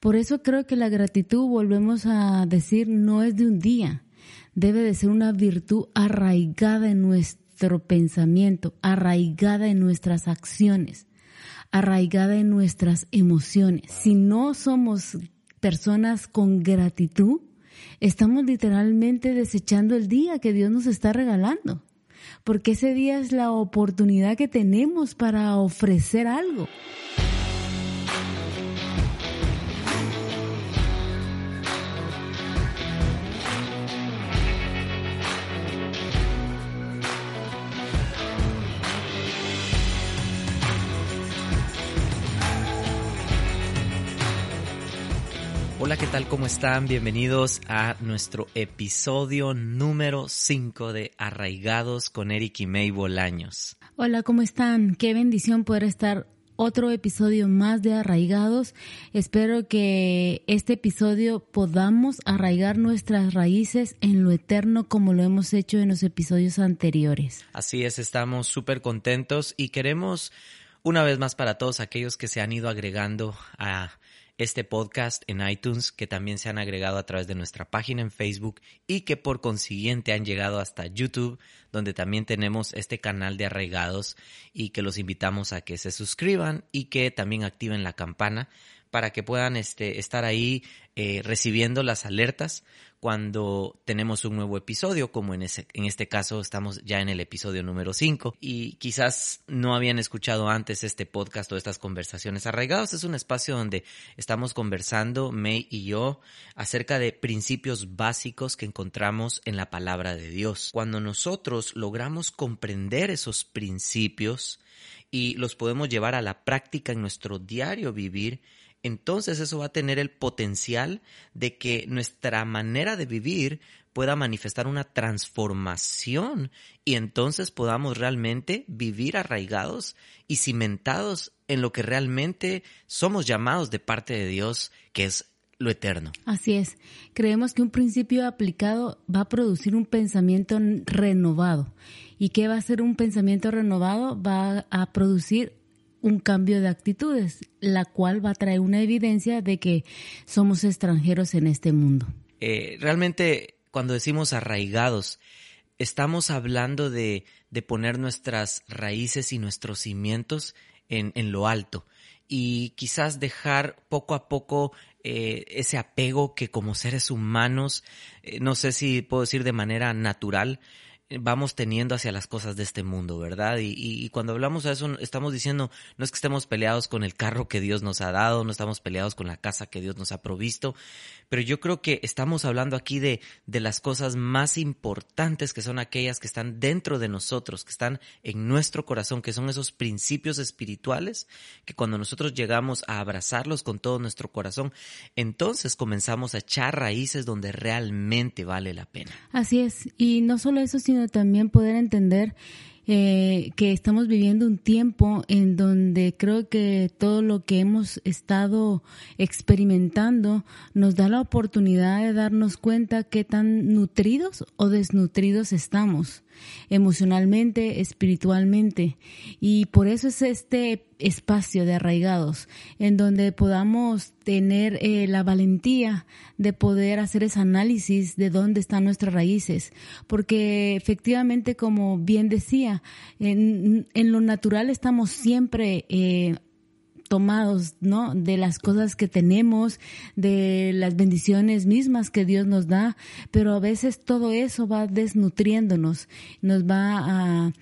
Por eso creo que la gratitud, volvemos a decir, no es de un día. Debe de ser una virtud arraigada en nuestro pensamiento, arraigada en nuestras acciones, arraigada en nuestras emociones. Si no somos personas con gratitud, estamos literalmente desechando el día que Dios nos está regalando. Porque ese día es la oportunidad que tenemos para ofrecer algo. Hola, ¿qué tal? ¿Cómo están? Bienvenidos a nuestro episodio número 5 de Arraigados con Eric y May Bolaños. Hola, ¿cómo están? Qué bendición poder estar otro episodio más de Arraigados. Espero que este episodio podamos arraigar nuestras raíces en lo eterno como lo hemos hecho en los episodios anteriores. Así es, estamos súper contentos y queremos una vez más para todos aquellos que se han ido agregando a este podcast en iTunes, que también se han agregado a través de nuestra página en Facebook y que por consiguiente han llegado hasta YouTube, donde también tenemos este canal de arraigados y que los invitamos a que se suscriban y que también activen la campana para que puedan este, estar ahí eh, recibiendo las alertas cuando tenemos un nuevo episodio, como en, ese, en este caso estamos ya en el episodio número 5 y quizás no habían escuchado antes este podcast o estas conversaciones arraigados. Es un espacio donde estamos conversando, May y yo, acerca de principios básicos que encontramos en la palabra de Dios. Cuando nosotros logramos comprender esos principios y los podemos llevar a la práctica en nuestro diario vivir, entonces eso va a tener el potencial de que nuestra manera de vivir pueda manifestar una transformación y entonces podamos realmente vivir arraigados y cimentados en lo que realmente somos llamados de parte de Dios, que es lo eterno. Así es. Creemos que un principio aplicado va a producir un pensamiento renovado. ¿Y qué va a ser un pensamiento renovado? Va a producir un cambio de actitudes, la cual va a traer una evidencia de que somos extranjeros en este mundo. Eh, realmente, cuando decimos arraigados, estamos hablando de, de, poner nuestras raíces y nuestros cimientos en, en, lo alto y quizás dejar poco a poco eh, ese apego que como seres humanos, eh, no sé si puedo decir de manera natural, vamos teniendo hacia las cosas de este mundo, ¿verdad? Y, cuando hablamos de eso, estamos diciendo, no es que estemos peleados con el carro que Dios nos ha dado, no estamos peleados con la casa que Dios nos ha provisto, pero yo creo que estamos hablando aquí de, de las cosas más importantes que son aquellas que están dentro de nosotros, que están en nuestro corazón, que son esos principios espirituales, que cuando nosotros llegamos a abrazarlos con todo nuestro corazón, entonces comenzamos a echar raíces donde realmente vale la pena. Así es, y no solo eso, sino también poder entender eh, que estamos viviendo un tiempo en donde creo que todo lo que hemos estado experimentando nos da la oportunidad de darnos cuenta qué tan nutridos o desnutridos estamos emocionalmente, espiritualmente. Y por eso es este espacio de arraigados, en donde podamos tener eh, la valentía de poder hacer ese análisis de dónde están nuestras raíces, porque efectivamente, como bien decía, en, en lo natural estamos siempre eh, tomados, ¿no? De las cosas que tenemos, de las bendiciones mismas que Dios nos da, pero a veces todo eso va desnutriéndonos, nos va a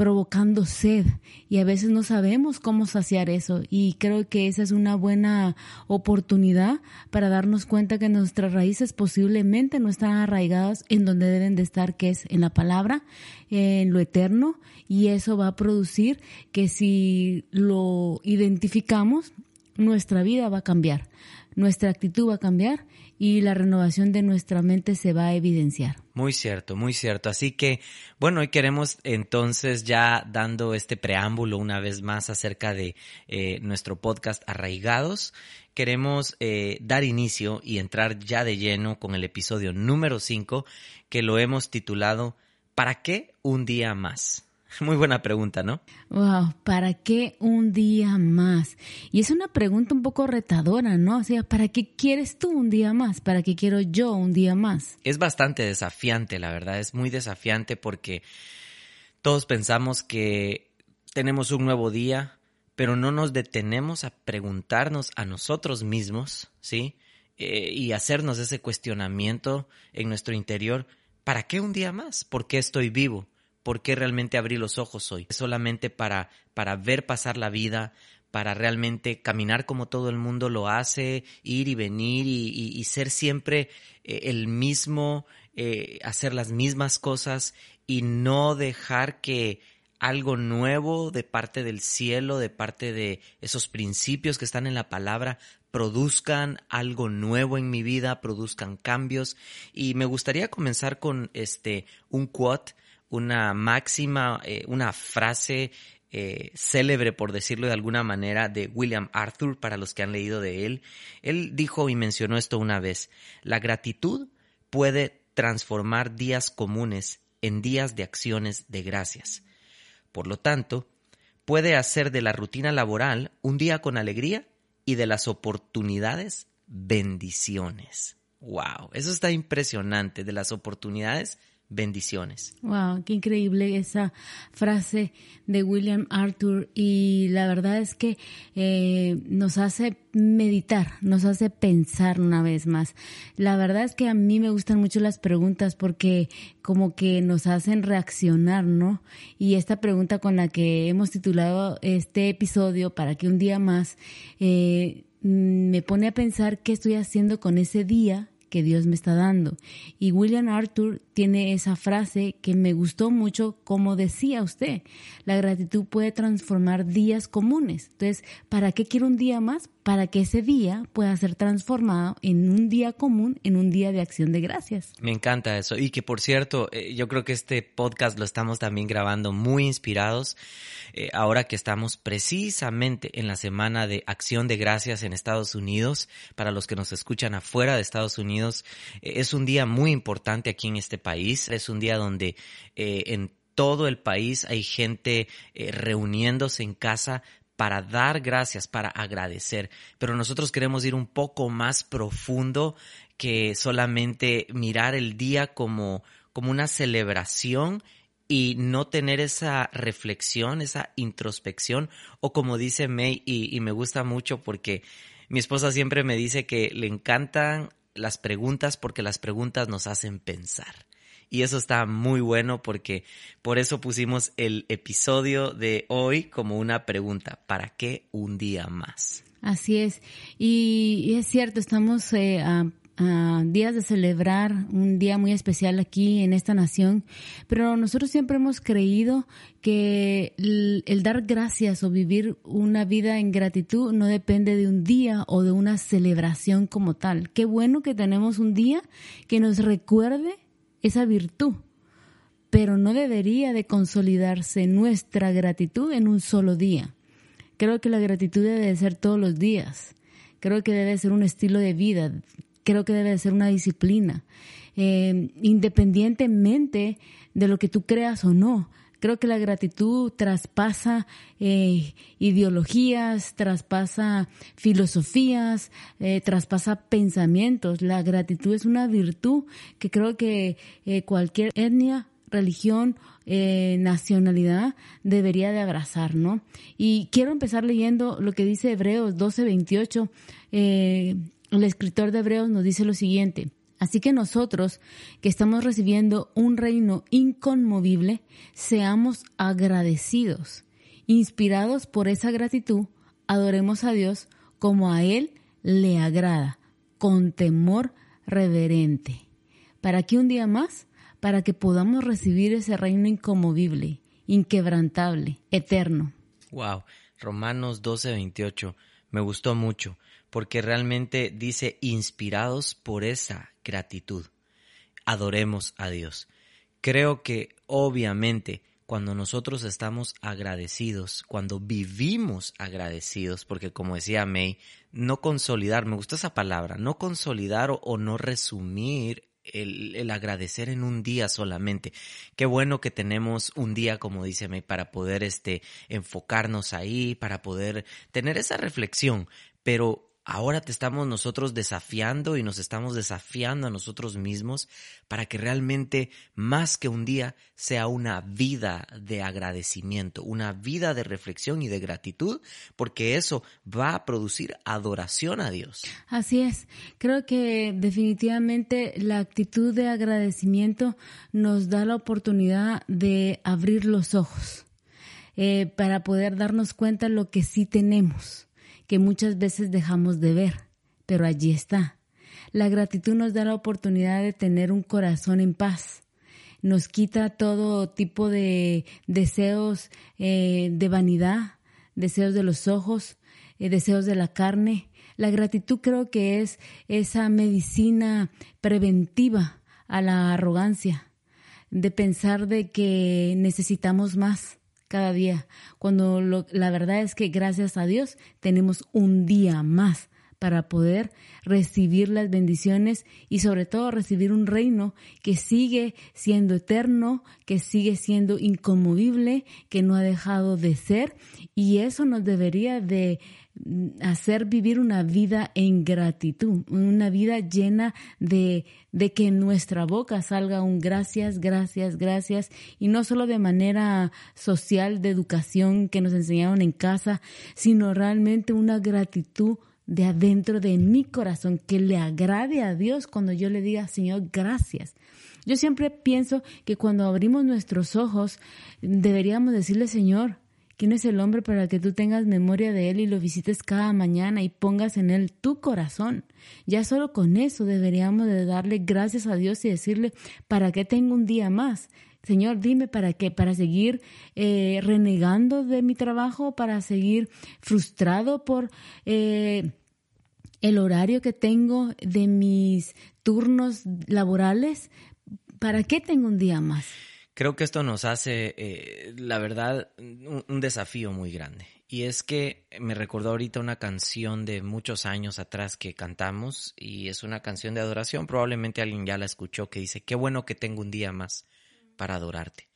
provocando sed y a veces no sabemos cómo saciar eso y creo que esa es una buena oportunidad para darnos cuenta que nuestras raíces posiblemente no están arraigadas en donde deben de estar, que es en la palabra, en lo eterno y eso va a producir que si lo identificamos nuestra vida va a cambiar, nuestra actitud va a cambiar y la renovación de nuestra mente se va a evidenciar. Muy cierto, muy cierto. Así que, bueno, hoy queremos entonces ya dando este preámbulo una vez más acerca de eh, nuestro podcast Arraigados, queremos eh, dar inicio y entrar ya de lleno con el episodio número 5 que lo hemos titulado ¿Para qué un día más? Muy buena pregunta, ¿no? Wow, ¿para qué un día más? Y es una pregunta un poco retadora, ¿no? O sea, ¿para qué quieres tú un día más? ¿Para qué quiero yo un día más? Es bastante desafiante, la verdad, es muy desafiante porque todos pensamos que tenemos un nuevo día, pero no nos detenemos a preguntarnos a nosotros mismos, ¿sí? Eh, y hacernos ese cuestionamiento en nuestro interior, ¿para qué un día más? ¿Por qué estoy vivo? Por qué realmente abrí los ojos hoy. Solamente para, para ver pasar la vida, para realmente caminar como todo el mundo lo hace, ir y venir y, ser siempre eh, el mismo, eh, hacer las mismas cosas y no dejar que algo nuevo de parte del cielo, de parte de esos principios que están en la palabra, produzcan algo nuevo en mi vida, produzcan cambios. Y me gustaría comenzar con este un quote una máxima, eh, una frase eh, célebre, por decirlo de alguna manera, de William Arthur, para los que han leído de él. Él dijo y mencionó esto una vez, la gratitud puede transformar días comunes en días de acciones de gracias. Por lo tanto, puede hacer de la rutina laboral un día con alegría y de las oportunidades bendiciones. Wow, eso está impresionante, de las oportunidades bendiciones. Wow, qué increíble esa frase de William Arthur y la verdad es que eh, nos hace meditar, nos hace pensar una vez más. La verdad es que a mí me gustan mucho las preguntas porque como que nos hacen reaccionar, ¿no? Y esta pregunta con la que hemos titulado este episodio para que un día más eh, me pone a pensar qué estoy haciendo con ese día que Dios me está dando. Y William Arthur tiene esa frase que me gustó mucho, como decía usted, la gratitud puede transformar días comunes. Entonces, ¿para qué quiero un día más? Para que ese día pueda ser transformado en un día común, en un día de acción de gracias. Me encanta eso. Y que por cierto, eh, yo creo que este podcast lo estamos también grabando muy inspirados, eh, ahora que estamos precisamente en la semana de acción de gracias en Estados Unidos. Para los que nos escuchan afuera de Estados Unidos, eh, es un día muy importante aquí en este país. Es un día donde en todo el país hay gente reuniéndose en casa para dar gracias, para agradecer. Pero nosotros queremos ir un poco más profundo que solamente mirar el día como, como una celebración y no tener esa reflexión, esa introspección, o como dice May, y, y, me gusta mucho porque mi esposa siempre me dice que le encantan las preguntas porque las preguntas nos hacen pensar. Y eso está muy bueno porque por eso pusimos el episodio de hoy como una pregunta. ¿Para qué un día más? Así es. Y, es cierto, estamos eh, a, días de celebrar un día muy especial aquí en esta nación, pero nosotros siempre hemos creído que el, dar gracias o vivir una vida en gratitud no depende de un día o de una celebración como tal. Qué bueno que tenemos un día que nos recuerde esa virtud, pero no debería de consolidarse nuestra gratitud en un solo día. Creo que la gratitud debe de ser todos los días. Creo que debe ser un estilo de vida. Creo que debe de ser una disciplina. Eh, independientemente de lo que tú creas o no. Creo que la gratitud traspasa eh, ideologías, traspasa filosofías, eh, traspasa pensamientos. La gratitud es una virtud que creo que eh, cualquier etnia, religión, nacionalidad debería de abrazar, ¿no? Y quiero empezar leyendo lo que dice Hebreos 12:28. el escritor de Hebreos nos dice lo siguiente. Así que nosotros, que estamos recibiendo un reino inconmovible, seamos agradecidos. Inspirados por esa gratitud, adoremos a Dios como a Él le agrada, con temor reverente. ¿Para qué un día más? Para que podamos recibir ese reino inconmovible, inquebrantable, eterno. Wow, Romanos 12, 28 Me gustó mucho porque realmente dice inspirados por esa gratitud. Adoremos a Dios. Creo que obviamente cuando nosotros estamos agradecidos, cuando vivimos agradecidos, porque como decía May, no consolidar, me gusta esa palabra, no consolidar o, no resumir el, el, agradecer en un día solamente. Qué bueno que tenemos un día, como dice May, para poder este, enfocarnos ahí, para poder tener esa reflexión. Pero ahora te estamos nosotros desafiando y nos estamos desafiando a nosotros mismos para que realmente más que un día sea una vida de agradecimiento, una vida de reflexión y de gratitud, porque eso va a producir adoración a Dios. Así es, creo que definitivamente la actitud de agradecimiento nos da la oportunidad de abrir los ojos eh, para poder darnos cuenta lo que sí tenemos que muchas veces dejamos de ver, pero allí está. La gratitud nos da la oportunidad de tener un corazón en paz. Nos quita todo tipo de deseos eh, de vanidad, deseos de los ojos, eh, deseos de la carne. La gratitud creo que es esa medicina preventiva a la arrogancia, de pensar de que necesitamos más cada día, cuando la verdad es que gracias a Dios tenemos un día más para poder recibir las bendiciones y sobre todo recibir un reino que sigue siendo eterno, que sigue siendo inconmovible, que no ha dejado de ser y eso nos debería de hacer vivir una vida en gratitud, una vida llena de, de que en nuestra boca salga un gracias, gracias, gracias, y no solo de manera social, de educación que nos enseñaron en casa, sino realmente una gratitud de adentro de mi corazón que le agrade a Dios cuando yo le diga, Señor, gracias. Yo siempre pienso que cuando abrimos nuestros ojos deberíamos decirle, Señor, ¿Quién es el hombre para que tú tengas memoria de él y lo visites cada mañana y pongas en él tu corazón? Ya solo con eso deberíamos de darle gracias a Dios y decirle, ¿para qué tengo un día más? Señor, dime para qué, para seguir eh, renegando de mi trabajo, para seguir frustrado por eh, el horario que tengo de mis turnos laborales. ¿Para qué tengo un día más? Creo que esto nos hace, eh, la verdad, un, desafío muy grande. Y es que me recordó ahorita una canción de muchos años atrás que cantamos y es una canción de adoración. Probablemente alguien ya la escuchó que dice, qué bueno que tengo un día más para adorarte.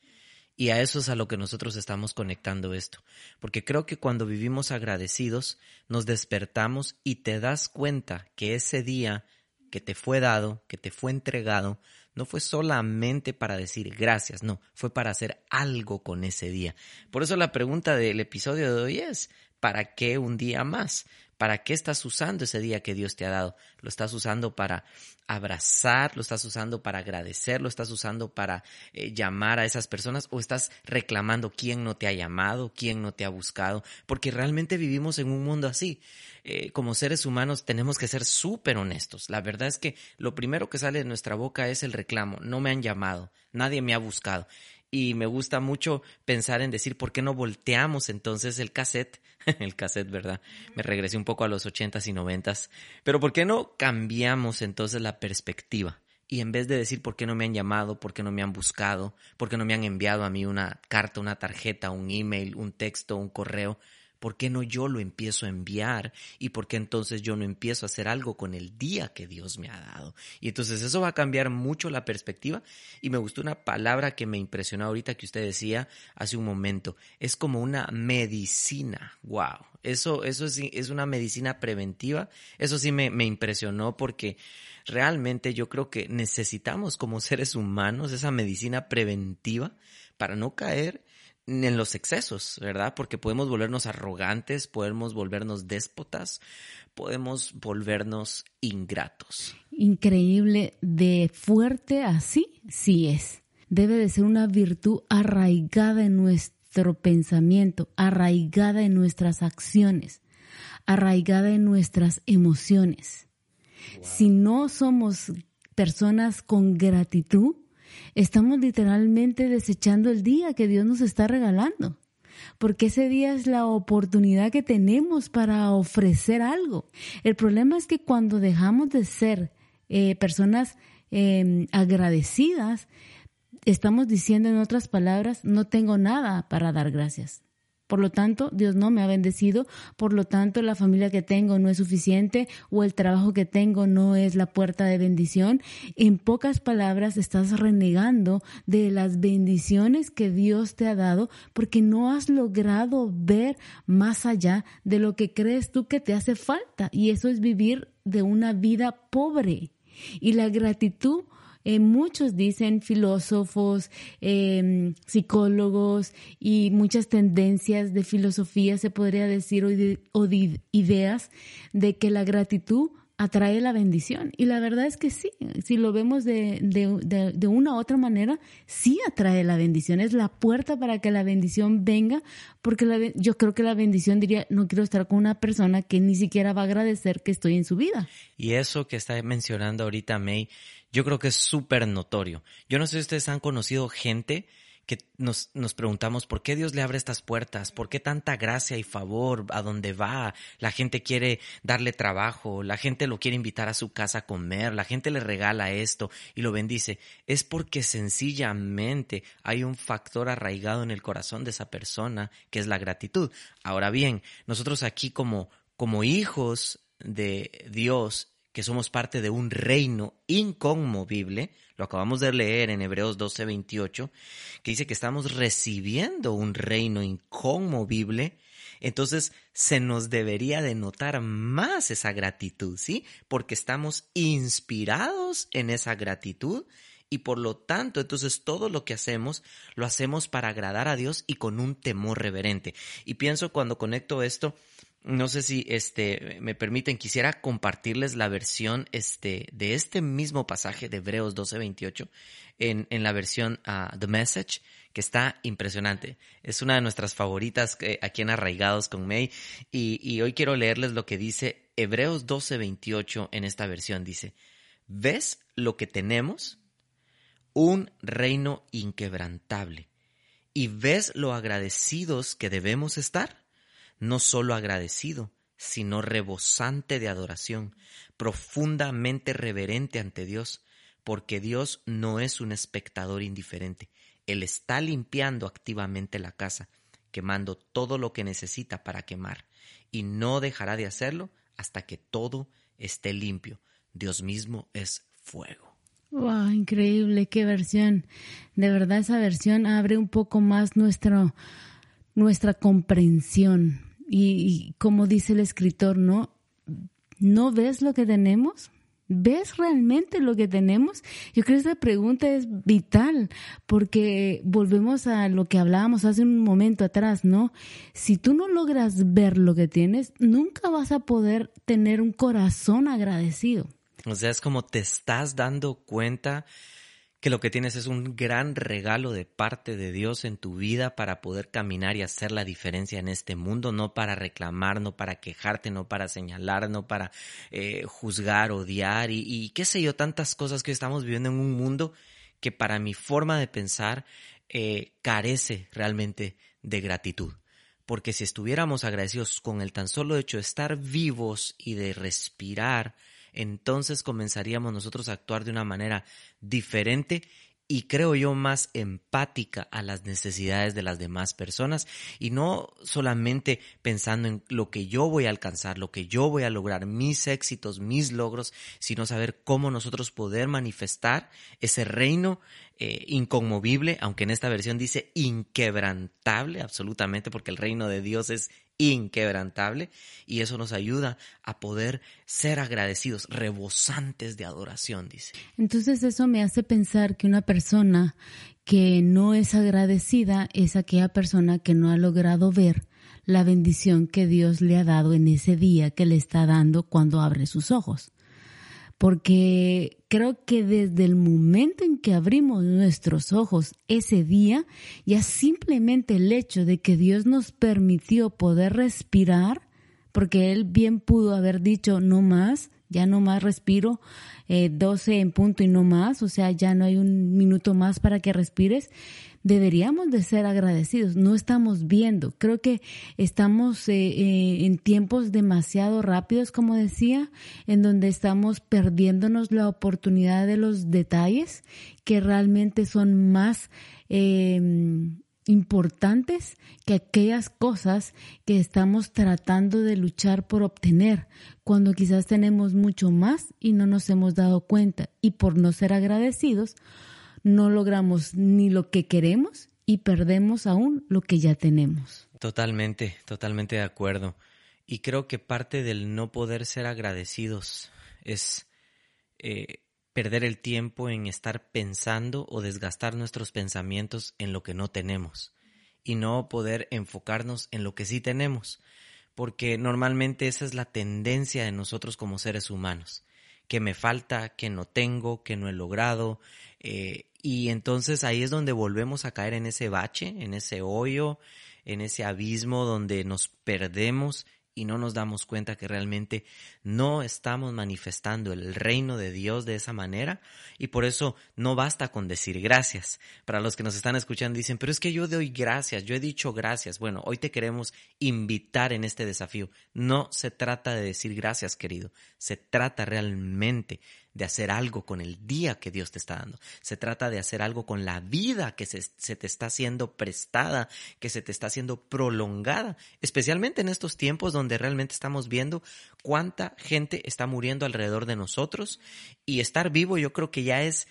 Y a eso es a lo que nosotros estamos conectando esto. Porque creo que cuando vivimos agradecidos, nos despertamos y te das cuenta que ese día que te fue dado, que te fue entregado, no fue solamente para decir gracias, no, fue para hacer algo con ese día. Por eso la pregunta del episodio de hoy es, ¿para qué un día más? ¿Para qué estás usando ese día que Dios te ha dado? ¿Lo estás usando para abrazar? ¿Lo estás usando para agradecer? ¿Lo estás usando para eh, llamar a esas personas? ¿O estás reclamando quién no te ha llamado? ¿Quién no te ha buscado? Porque realmente vivimos en un mundo así. Eh, como seres humanos tenemos que ser súper honestos. La verdad es que lo primero que sale de nuestra boca es el reclamo. No me han llamado, nadie me ha buscado. Y me gusta mucho pensar en decir, ¿por qué no volteamos entonces el cassette? el cassette, ¿verdad? Me regresé un poco a los ochentas y noventas. Pero ¿por qué no cambiamos entonces la perspectiva? Y en vez de decir por qué no me han llamado, por qué no me han buscado, por qué no me han enviado a mí una carta, una tarjeta, un email, un texto, un correo, ¿Por qué no yo lo empiezo a enviar? ¿Y por qué entonces yo no empiezo a hacer algo con el día que Dios me ha dado? Y entonces eso va a cambiar mucho la perspectiva. Y me gustó una palabra que me impresionó ahorita que usted decía hace un momento. Es como una medicina. ¡Wow! Eso, eso es, es una medicina preventiva. Eso sí me, me impresionó porque realmente yo creo que necesitamos como seres humanos esa medicina preventiva para no caer en los excesos, ¿verdad? Porque podemos volvernos arrogantes, podemos volvernos déspotas, podemos volvernos ingratos. Increíble, de fuerte así, sí es. Debe de ser una virtud arraigada en nuestro pensamiento, arraigada en nuestras acciones, arraigada en nuestras emociones. Si no somos personas con gratitud, estamos literalmente desechando el día que Dios nos está regalando. porque ese día es la oportunidad que tenemos para ofrecer algo. El problema es que cuando dejamos de ser eh, personas em, agradecidas, estamos diciendo en otras palabras, no tengo nada para dar gracias. Por lo tanto, Dios no me ha bendecido, por lo tanto, la familia que tengo no es suficiente o el trabajo que tengo no es la puerta de bendición. En pocas palabras, estás renegando de las bendiciones que Dios te ha dado porque no has logrado ver más allá de lo que crees tú que te hace falta. Y eso es vivir de una vida pobre. Y la gratitud eh, muchos dicen filósofos, em, psicólogos y muchas tendencias de filosofía, se podría decir, o de, ideas de que la gratitud atrae la bendición. Y la verdad es que sí, si lo vemos de, de, una u otra manera, sí atrae la bendición. Es la puerta para que la bendición venga, porque yo creo que la bendición diría, no quiero estar con una persona que ni siquiera va a agradecer que estoy en su vida. Y eso que está mencionando ahorita May, yo creo que es súper notorio. Yo no sé si ustedes han conocido gente que nos, nos preguntamos por qué Dios le abre estas puertas, por qué tanta gracia y favor a donde va. La gente quiere darle trabajo, la gente lo quiere invitar a su casa a comer, la gente le regala esto y lo bendice. Es porque sencillamente hay un factor arraigado en el corazón de esa persona que es la gratitud. Ahora bien, nosotros aquí como, como hijos de Dios que somos parte de un reino inconmovible, lo acabamos de leer en Hebreos 12:28, que dice que estamos recibiendo un reino inconmovible, entonces se nos debería de notar más esa gratitud, ¿sí? Porque estamos inspirados en esa gratitud y por lo tanto, entonces todo lo que hacemos lo hacemos para agradar a Dios y con un temor reverente. Y pienso cuando conecto esto, no sé si este me permiten, quisiera compartirles la versión este, de este mismo pasaje de Hebreos 12:28 en, en la versión uh, The Message, que está impresionante. Es una de nuestras favoritas eh, aquí en Arraigados con May. Y, y hoy quiero leerles lo que dice Hebreos 12:28 en esta versión. Dice, ¿ves lo que tenemos? Un reino inquebrantable. ¿Y ves lo agradecidos que debemos estar? No solo agradecido, sino rebosante de adoración, profundamente reverente ante Dios, porque Dios no es un espectador indiferente. Él está limpiando activamente la casa, quemando todo lo que necesita para quemar, y no dejará de hacerlo hasta que todo esté limpio. Dios mismo es fuego. Wow, increíble, qué versión. De verdad esa versión abre un poco más nuestro, nuestra comprensión y, como dice el escritor, ¿no? ¿No ves lo que tenemos? ¿Ves realmente lo que tenemos? Yo creo que esa pregunta es vital porque volvemos a lo que hablábamos hace un momento atrás, ¿no? Si tú no logras ver lo que tienes, nunca vas a poder tener un corazón agradecido. O sea, es como te estás dando cuenta que lo que tienes es un gran regalo de parte de Dios en tu vida para poder caminar y hacer la diferencia en este mundo, no para reclamar, no para quejarte, no para señalar, no para eh, juzgar, odiar y, qué sé yo, tantas cosas que estamos viviendo en un mundo que para mi forma de pensar eh, carece realmente de gratitud. Porque si estuviéramos agradecidos con el tan solo hecho de estar vivos y de respirar, entonces comenzaríamos nosotros a actuar de una manera diferente y creo yo más empática a las necesidades de las demás personas. Y no solamente pensando en lo que yo voy a alcanzar, lo que yo voy a lograr, mis éxitos, mis logros, sino saber cómo nosotros poder manifestar ese reino eh, inconmovible, aunque en esta versión dice inquebrantable, absolutamente, porque el reino de Dios es inquebrantable y eso nos ayuda a poder ser agradecidos, rebosantes de adoración, dice. Entonces eso me hace pensar que una persona que no es agradecida es aquella persona que no ha logrado ver la bendición que Dios le ha dado en ese día que le está dando cuando abre sus ojos porque creo que desde el momento en que abrimos nuestros ojos ese día, ya simplemente el hecho de que Dios nos permitió poder respirar, porque Él bien pudo haber dicho no más, ya no más respiro eh, 12 en punto y no más, o sea, ya no hay un minuto más para que respires, deberíamos de ser agradecidos. No estamos viendo. Creo que estamos eh, eh, en tiempos demasiado rápidos, como decía, en donde estamos perdiéndonos la oportunidad de los detalles que realmente son más eh, importantes que aquellas cosas que estamos tratando de luchar por obtener, cuando quizás tenemos mucho más y no nos hemos dado cuenta y por no ser agradecidos, no logramos ni lo que queremos y perdemos aún lo que ya tenemos. Totalmente, totalmente de acuerdo. Y creo que parte del no poder ser agradecidos es eh, perder el tiempo en estar pensando o desgastar nuestros pensamientos en lo que no tenemos y no poder enfocarnos en lo que sí tenemos, porque normalmente esa es la tendencia de nosotros como seres humanos, que me falta, que no tengo, que no he logrado, eh, y entonces ahí es donde volvemos a caer en ese bache, en ese hoyo, en ese abismo donde nos perdemos y no nos damos cuenta que realmente no estamos manifestando el reino de Dios de esa manera y por eso no basta con decir gracias. Para los que nos están escuchando dicen, pero es que yo doy gracias, yo he dicho gracias. Bueno, hoy te queremos invitar en este desafío. No se trata de decir gracias, querido, se trata realmente de hacer algo con el día que Dios te está dando. Se trata de hacer algo con la vida que se, te está siendo prestada, que se te está siendo prolongada, especialmente en estos tiempos donde realmente estamos viendo cuánta gente está muriendo alrededor de nosotros y estar vivo yo creo que ya es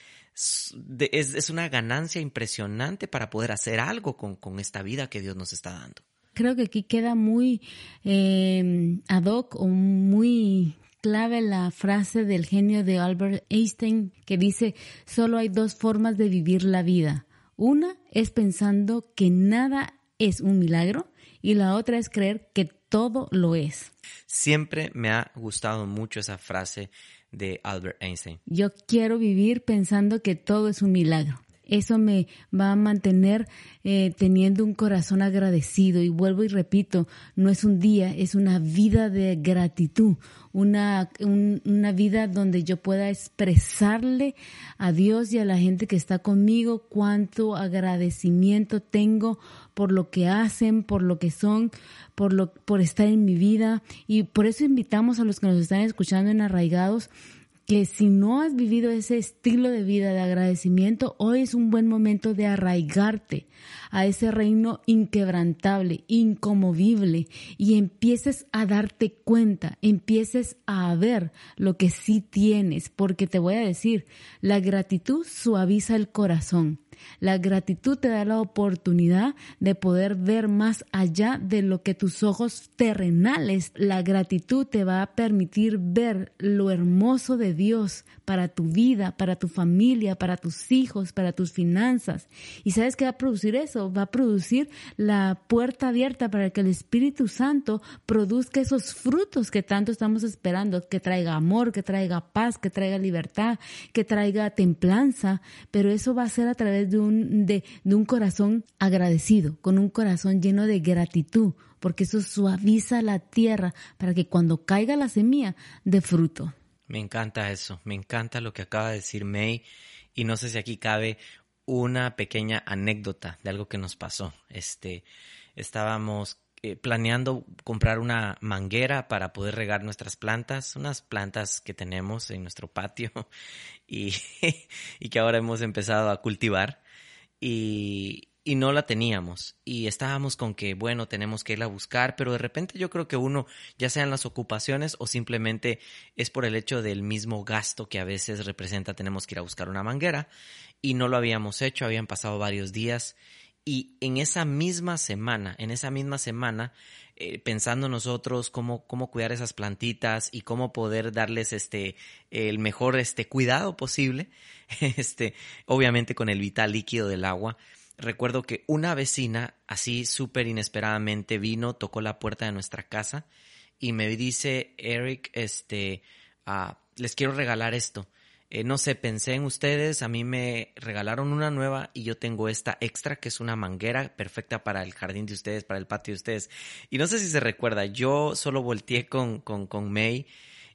es, una ganancia impresionante para poder hacer algo con, con, esta vida que Dios nos está dando. Creo que aquí queda muy eh, ad hoc o muy clave la frase del genio de Albert Einstein que dice, solo hay dos formas de vivir la vida. Una es pensando que nada es un milagro y la otra es creer que todo lo es. Siempre me ha gustado mucho esa frase de Albert Einstein. Yo quiero vivir pensando que todo es un milagro. Eso me va a mantener eh, teniendo un corazón agradecido. Y vuelvo y repito, no es un día, es una vida de gratitud, una, una vida donde yo pueda expresarle a Dios y a la gente que está conmigo cuánto agradecimiento tengo por lo que hacen, por lo que son, por, lo, por estar en mi vida. Y por eso invitamos a los que nos están escuchando en Arraigados que si no has vivido ese estilo de vida de agradecimiento, hoy es un buen momento de arraigarte a ese reino inquebrantable, incomovible, y empieces a darte cuenta, empieces a ver lo que sí tienes, porque te voy a decir, la gratitud suaviza el corazón. La gratitud te da la oportunidad de poder ver más allá de lo que tus ojos terrenales. La gratitud te va a permitir ver lo hermoso de Dios para tu vida, para tu familia, para tus hijos, para tus finanzas. ¿Y sabes qué va a producir eso? Va a producir la puerta abierta para que el Espíritu Santo produzca esos frutos que tanto estamos esperando, que traiga amor, que traiga paz, que traiga libertad, que traiga templanza, pero eso va a ser a través de un, de, de un corazón agradecido, con un corazón lleno de gratitud, porque eso suaviza la tierra para que cuando caiga la semilla dé fruto. Me encanta eso, me encanta lo que acaba de decir May y no sé si aquí cabe una pequeña anécdota de algo que nos pasó. Este, estábamos eh, planeando comprar una manguera para poder regar nuestras plantas, unas plantas que tenemos en nuestro patio y, que ahora hemos empezado a cultivar y, y no la teníamos. Y estábamos con que bueno tenemos que irla a buscar pero de repente yo creo que uno ya sean las ocupaciones o simplemente es por el hecho del mismo gasto que a veces representa tenemos que ir a buscar una manguera y no lo habíamos hecho habían pasado varios días y en esa misma semana en esa misma semana eh, pensando nosotros cómo cómo cuidar esas plantitas y cómo poder darles este el mejor este cuidado posible este obviamente con el vital líquido del agua recuerdo que una vecina, así súper inesperadamente, vino, tocó la puerta de nuestra casa y me dice, Eric, este, ah, les quiero regalar esto. Eh, no sé, pensé en ustedes, a mí me regalaron una nueva y yo tengo esta extra que es una manguera perfecta para el jardín de ustedes, para el patio de ustedes. Y no sé si se recuerda, yo solo volteé con, con, con May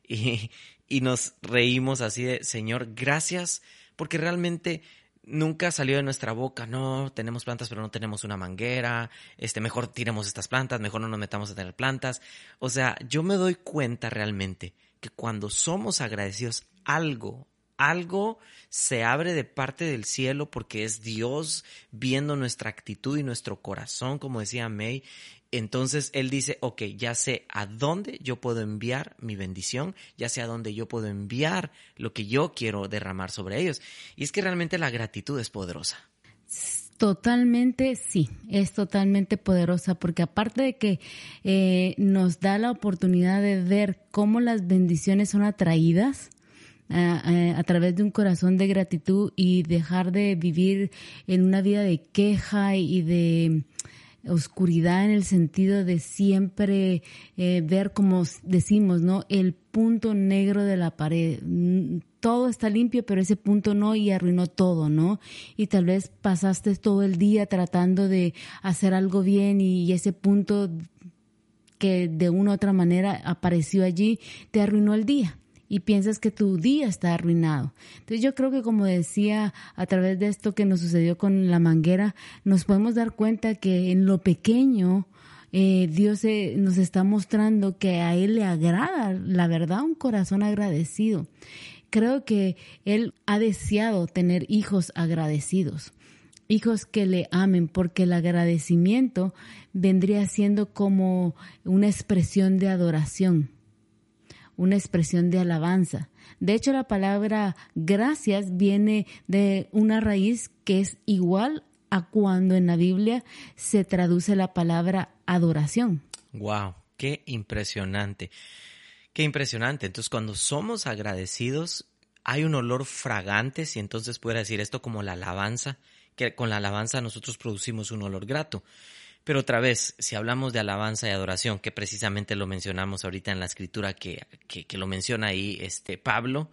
y, y nos reímos así de, Señor, gracias, porque realmente nunca salió de nuestra boca, no, tenemos plantas pero no tenemos una manguera, este, mejor tiremos estas plantas, mejor no nos metamos a tener plantas. O sea, yo me doy cuenta realmente que cuando somos agradecidos, algo, algo se abre de parte del cielo porque es Dios viendo nuestra actitud y nuestro corazón, como decía May. Entonces Él dice, ok, ya sé a dónde yo puedo enviar mi bendición, ya sé a dónde yo puedo enviar lo que yo quiero derramar sobre ellos. Y es que realmente la gratitud es poderosa. Totalmente, sí, es totalmente poderosa porque aparte de que eh, nos da la oportunidad de ver cómo las bendiciones son atraídas, a, través de un corazón de gratitud y dejar de vivir en una vida de queja y de oscuridad en el sentido de siempre eh, ver como decimos, ¿no? El punto negro de la pared. Mm, todo está limpio, pero ese punto no y arruinó todo, ¿no? Y tal vez pasaste todo el día tratando de hacer algo bien y ese punto que de una u otra manera apareció allí te arruinó el día y piensas que tu día está arruinado. Entonces yo creo que como decía a través de esto que nos sucedió con la manguera, nos podemos dar cuenta que en lo pequeño eh, Dios eh, nos está mostrando que a Él le agrada, la verdad, un corazón agradecido. Creo que Él ha deseado tener hijos agradecidos hijos que le amen, porque el agradecimiento vendría siendo como una expresión de adoración una expresión de alabanza. De hecho, la palabra gracias viene de una raíz que es igual a cuando en la Biblia se traduce la palabra adoración. Wow, qué impresionante. Qué impresionante. Entonces, cuando somos agradecidos, hay un olor fragante, si entonces pudiera decir esto como la alabanza, que con la alabanza nosotros producimos un olor grato. Pero otra vez, si hablamos de alabanza y adoración, que precisamente lo mencionamos ahorita en la escritura que, que, lo menciona ahí este Pablo,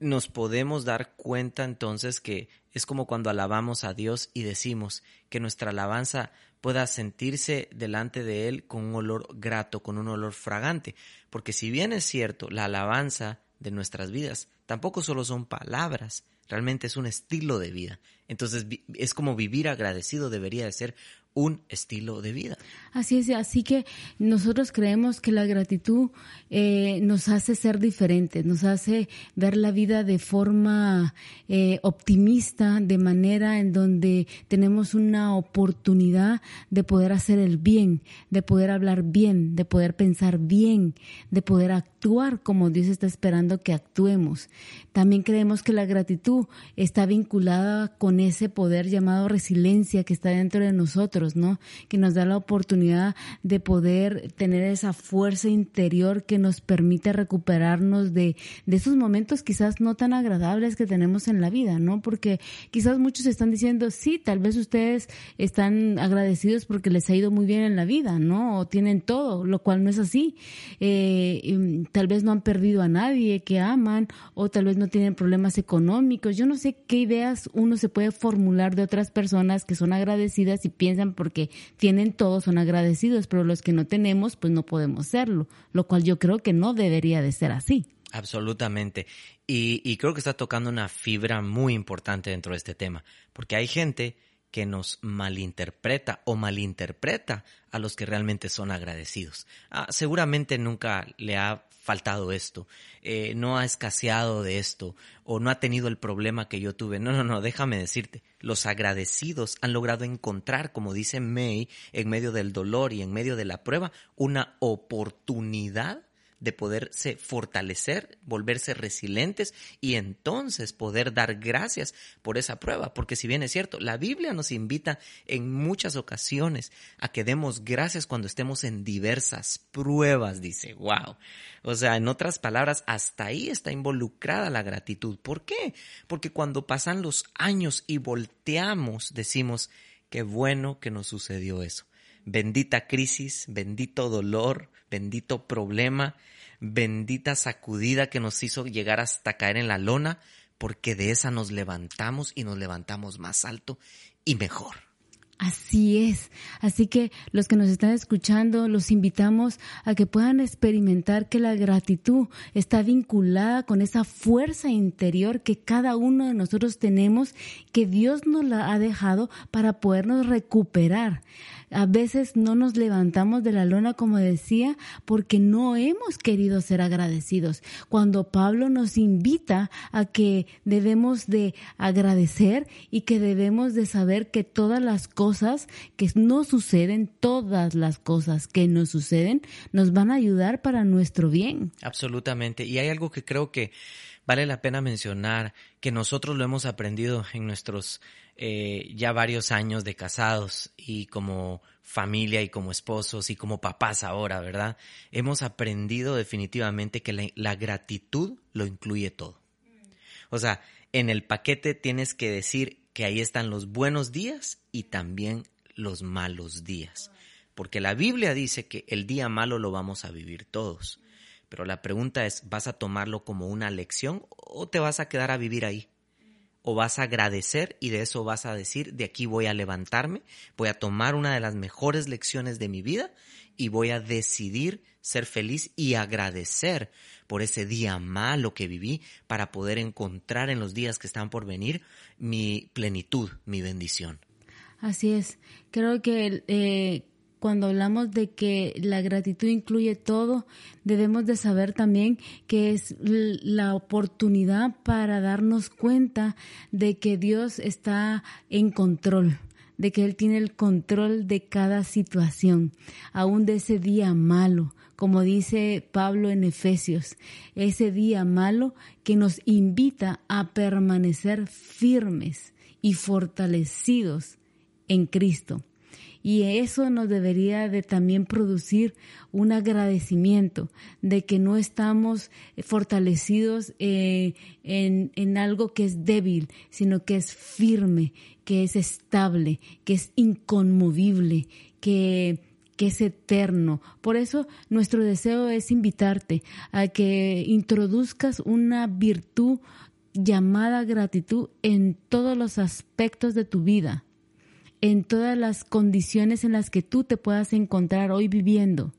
nos podemos dar cuenta entonces que es como cuando alabamos a Dios y decimos que nuestra alabanza pueda sentirse delante de Él con un olor grato, con un olor fragante. Porque si bien es cierto, la alabanza de nuestras vidas tampoco solo son palabras, realmente es un estilo de vida. Entonces es como vivir agradecido debería de ser un estilo de vida. Así es, así que nosotros creemos que la gratitud eh, nos hace ser diferentes, nos hace ver la vida de forma eh, optimista, de manera en donde tenemos una oportunidad de poder hacer el bien, de poder hablar bien, de poder pensar bien, de poder actuar como Dios está esperando que actuemos. También creemos que la gratitud está vinculada con ese poder llamado resiliencia que está dentro de nosotros, Que nos da la oportunidad de poder tener esa fuerza interior que nos permite recuperarnos de, de esos momentos quizás no tan agradables que tenemos en la vida, ¿no? Porque quizás muchos están diciendo, sí, tal vez ustedes están agradecidos porque les ha ido muy bien en la vida, ¿no? O tienen todo, lo cual no es así. Eh, tal vez no han perdido a nadie que aman o tal vez no tienen problemas económicos. Yo no sé qué ideas uno se puede formular de otras personas que son agradecidas y piensan porque tienen todo, son agradecidos, pero los que no tenemos, pues no podemos serlo, lo cual yo creo que no debería de ser así. Absolutamente. Y, y creo que está tocando una fibra muy importante dentro de este tema, porque hay gente que nos malinterpreta o malinterpreta a los que realmente son agradecidos. Ah, seguramente nunca le ha faltado esto, eh, no ha escaseado de esto o no ha tenido el problema que yo tuve. No, no, no, déjame decirte, los agradecidos han logrado encontrar, como dice May, en medio del dolor y en medio de la prueba, una oportunidad de poderse fortalecer, volverse resilientes y entonces poder dar gracias por esa prueba. Porque si bien es cierto, la Biblia nos invita en muchas ocasiones a que demos gracias cuando estemos en diversas pruebas, dice, wow. O sea, en otras palabras, hasta ahí está involucrada la gratitud. ¿Por qué? Porque cuando pasan los años y volteamos, decimos, qué bueno que nos sucedió eso. Bendita crisis, bendito dolor, bendito problema, bendita sacudida que nos hizo llegar hasta caer en la lona, porque de esa nos levantamos y nos levantamos más alto y mejor. Así es. Así que los que nos están escuchando, los invitamos a que puedan experimentar que la gratitud está vinculada con esa fuerza interior que cada uno de nosotros tenemos, que Dios nos la ha dejado para podernos recuperar. A veces no nos levantamos de la lona, como decía, porque no hemos querido ser agradecidos. Cuando Pablo nos invita a que debemos de agradecer y que debemos de saber que todas las cosas que no suceden, todas las cosas que nos suceden, nos van a ayudar para nuestro bien. Absolutamente. Y hay algo que creo que vale la pena mencionar, que nosotros lo hemos aprendido en nuestros eh, ya varios años de casados y como familia y como esposos y como papás ahora, ¿verdad? Hemos aprendido definitivamente que la, la gratitud lo incluye todo. O sea, en el paquete tienes que decir que ahí están los buenos días y también los malos días. Porque la Biblia dice que el día malo lo vamos a vivir todos. Pero la pregunta es, ¿vas a tomarlo como una lección o te vas a quedar a vivir ahí? O vas a agradecer y de eso vas a decir, de aquí voy a levantarme, voy a tomar una de las mejores lecciones de mi vida y voy a decidir ser feliz y agradecer por ese día malo que viví para poder encontrar en los días que están por venir mi plenitud, mi bendición. Así es. Creo que eh, cuando hablamos de que la gratitud incluye todo, debemos de saber también que es la oportunidad para darnos cuenta de que Dios está en control de que Él tiene el control de cada situación, aún de ese día malo, como dice Pablo en Efesios, ese día malo que nos invita a permanecer firmes y fortalecidos en Cristo. Y eso nos debería de también producir un agradecimiento de que no estamos fortalecidos eh, en, en algo que es débil, sino que es firme, que es estable, que es inconmovible, que, que es eterno. Por eso nuestro deseo es invitarte a que introduzcas una virtud llamada gratitud en todos los aspectos de tu vida en todas las condiciones en las que tú te puedas encontrar hoy viviendo.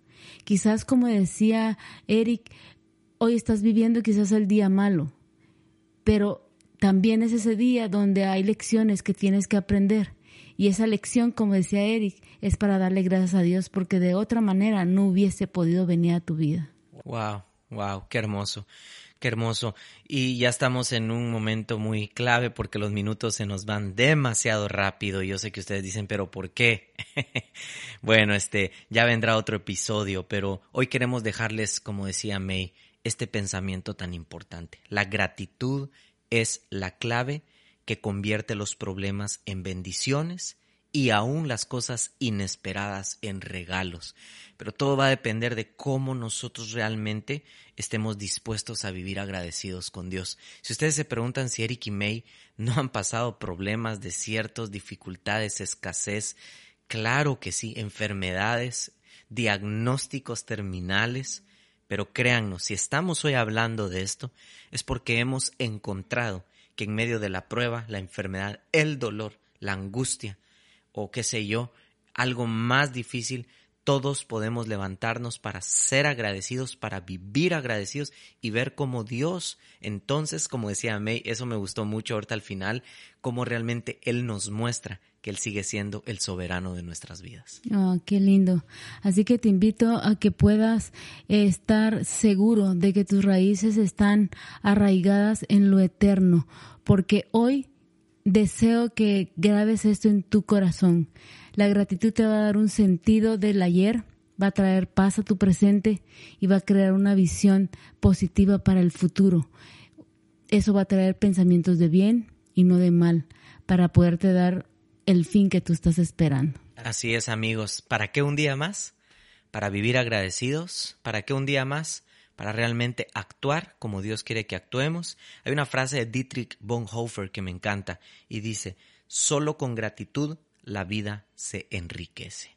Quizás como decía Eric, hoy estás viviendo quizás el día malo, pero también es ese día donde hay lecciones que tienes que aprender. Y esa lección, como decía Eric, es para darle gracias a Dios porque de otra manera no hubiese podido venir a tu vida. Wow, wow, qué hermoso. Qué hermoso. Y ya estamos en un momento muy clave porque los minutos se nos van demasiado rápido. Yo sé que ustedes dicen, pero ¿por qué? bueno, este, ya vendrá otro episodio, pero hoy queremos dejarles, como decía May, este pensamiento tan importante. La gratitud es la clave que convierte los problemas en bendiciones y aún las cosas inesperadas en regalos. Pero todo va a depender de cómo nosotros realmente estemos dispuestos a vivir agradecidos con Dios. Si ustedes se preguntan si Eric y May no han pasado problemas, desiertos, dificultades, escasez, claro que sí, enfermedades, diagnósticos terminales, pero créannos, si estamos hoy hablando de esto, es porque hemos encontrado que en medio de la prueba, la enfermedad, el dolor, la angustia, o qué sé yo, algo más difícil, todos podemos levantarnos para ser agradecidos, para vivir agradecidos y ver cómo Dios, entonces, como decía May, eso me gustó mucho ahorita al final, cómo realmente Él nos muestra que Él sigue siendo el soberano de nuestras vidas. Oh, qué lindo. Así que te invito a que puedas estar seguro de que tus raíces están arraigadas en lo eterno, porque hoy deseo que grabes esto en tu corazón. La gratitud te va a dar un sentido del ayer, va a traer paz a tu presente y va a crear una visión positiva para el futuro. Eso va a traer pensamientos de bien y no de mal para poderte dar el fin que tú estás esperando. Así es, amigos. ¿Para qué un día más? Para vivir agradecidos. ¿Para qué un día más? Para realmente actuar como Dios quiere que actuemos. Hay una frase de Dietrich Bonhoeffer que me encanta y dice, solo con gratitud la vida se enriquece.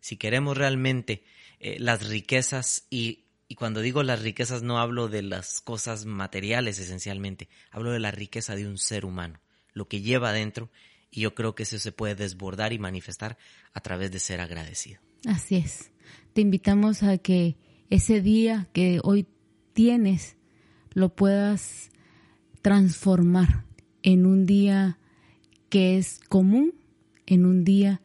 Si queremos realmente eh, las riquezas y, y cuando digo las riquezas no hablo de las cosas materiales esencialmente, hablo de la riqueza de un ser humano, lo que lleva adentro, Y yo creo que eso se puede desbordar y manifestar a través de ser agradecido. Así es. Te invitamos a que ese día que hoy tienes lo puedas transformar en un día que es común, en un día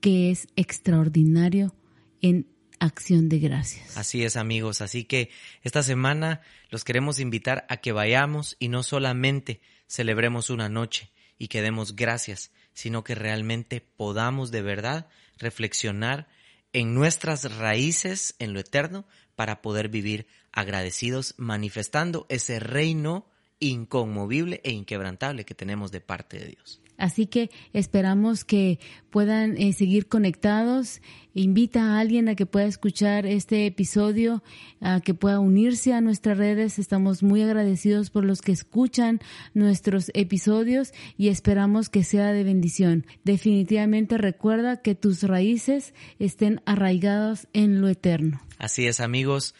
que es extraordinario en acción de gracias. Así es, amigos. Así que esta semana los queremos invitar a que vayamos y no solamente celebremos una noche y que demos gracias, sino que realmente podamos de verdad reflexionar en nuestras raíces, en lo eterno, para poder vivir agradecidos, manifestando ese reino inconmovible e inquebrantable que tenemos de parte de Dios. Así que esperamos que puedan eh, seguir conectados. Invita a alguien a que pueda escuchar este episodio, a que pueda unirse a nuestras redes. Estamos muy agradecidos por los que escuchan nuestros episodios y esperamos que sea de bendición. Definitivamente recuerda que tus raíces estén arraigadas en lo eterno. Así es amigos.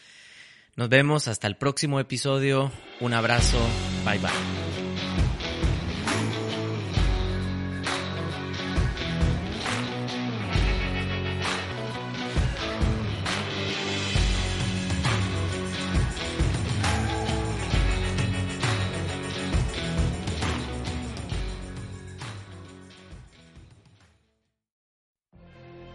Nos vemos hasta el próximo episodio. Un abrazo. Bye bye.